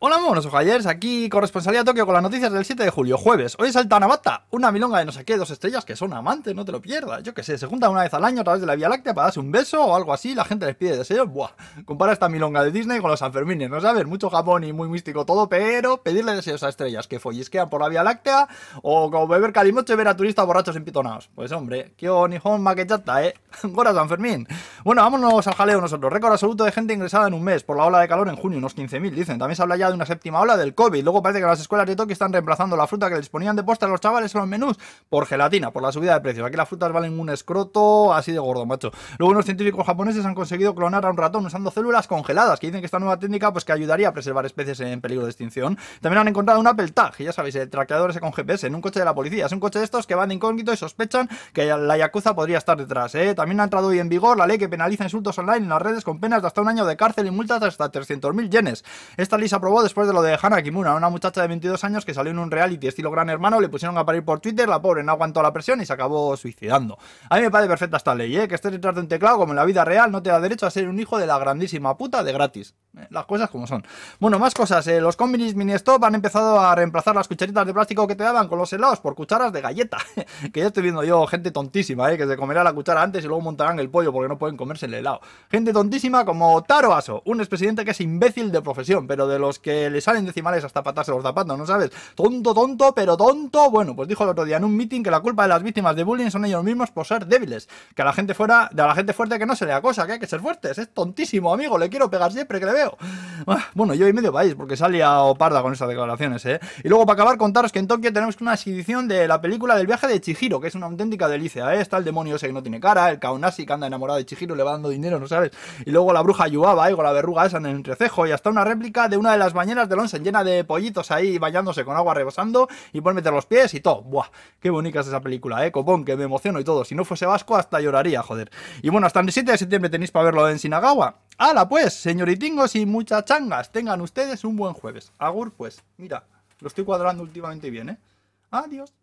Hola, monos ojayers, aquí corresponsalía Tokio con las noticias del 7 de julio, jueves. Hoy salta Navata, una milonga de no sé qué, dos estrellas que son amantes, no te lo pierdas. Yo que sé, se juntan una vez al año a través de la Vía Láctea para darse un beso o algo así, la gente les pide deseos. Buah, compara esta milonga de Disney con los Sanfermines, ¿no sabes? Mucho Japón y muy místico todo, pero pedirle deseos a estrellas que follisquean por la Vía Láctea o como beber calimocho y ver a turistas borrachos empitonados. Pues hombre, kyo nihon makechata, eh. Gora Sanfermín. Bueno, vámonos al jaleo nosotros. Récord absoluto de gente ingresada en un mes por la ola de calor en junio, unos 15.000, dicen. También se habla ya de una séptima ola del COVID. Luego parece que las escuelas de Tokio están reemplazando la fruta que les ponían de postre a los chavales en los menús por gelatina, por la subida de precios. Aquí las frutas valen un escroto así de gordo, macho. Luego unos científicos japoneses han conseguido clonar a un ratón usando células congeladas, que dicen que esta nueva técnica pues que ayudaría a preservar especies en peligro de extinción. También han encontrado un Apple Tag, ya sabéis, el traqueador ese con GPS en un coche de la policía. Es un coche de estos que van de incógnito y sospechan que la Yakuza podría estar detrás. ¿eh? También ha entrado hoy en vigor la ley que penaliza insultos online en las redes con penas de hasta un año de cárcel y multas de hasta 300.000 yenes. Esta ley se aprobó después de lo de Hana Kimura, una muchacha de 22 años que salió en un reality estilo Gran Hermano, le pusieron a parir por Twitter, la pobre no aguantó la presión y se acabó suicidando. A mí me parece perfecta esta ley, ¿eh? que estés detrás de un teclado como en la vida real no te da derecho a ser un hijo de la grandísima puta de gratis. ¿eh? Las cosas como son. Bueno, más cosas. Eh, los combinis mini stop han empezado a reemplazar las cucharitas de plástico que te daban con los helados por cucharas de galleta. que ya estoy viendo yo gente tontísima, ¿eh? que se comerá la cuchara antes y luego montarán el pollo porque no pueden comerse el helado. Gente tontísima como Taro Aso, un expresidente que es imbécil de profesión, pero de los que le salen decimales hasta patarse los zapatos, ¿no sabes? Tonto, tonto, pero tonto. Bueno, pues dijo el otro día en un meeting que la culpa de las víctimas de bullying son ellos mismos por ser débiles. Que a la gente fuera, de a la gente fuerte que no se le acosa, que hay que ser fuertes. Es tontísimo, amigo. Le quiero pegar siempre que le veo. Ah, bueno, yo y medio país, porque salía oparda con esas declaraciones, ¿eh? Y luego, para acabar, contaros que en Tokio tenemos una exhibición de la película del viaje de Chihiro, que es una auténtica delicia, ¿eh? Está el demonio ese que no tiene cara, el Kaonashi que anda enamorado de Chihiro, le va dando dinero, ¿no sabes? Y luego la bruja Yuaba, ahí con la verruga esa en el entrecejo, y hasta una réplica de una de las bañeras de Lonsen llena de pollitos ahí bañándose con agua rebosando y pueden meter los pies y todo. Buah, qué bonita es esa película, ¿eh? Copón, que me emociono y todo. Si no fuese vasco, hasta lloraría, joder. Y bueno, hasta el 7 de septiembre tenéis para verlo en Sinagawa. ¡Hala, pues! Señoritingos y muchachangas, tengan ustedes un buen jueves. Agur, pues, mira, lo estoy cuadrando últimamente bien, ¿eh? Adiós.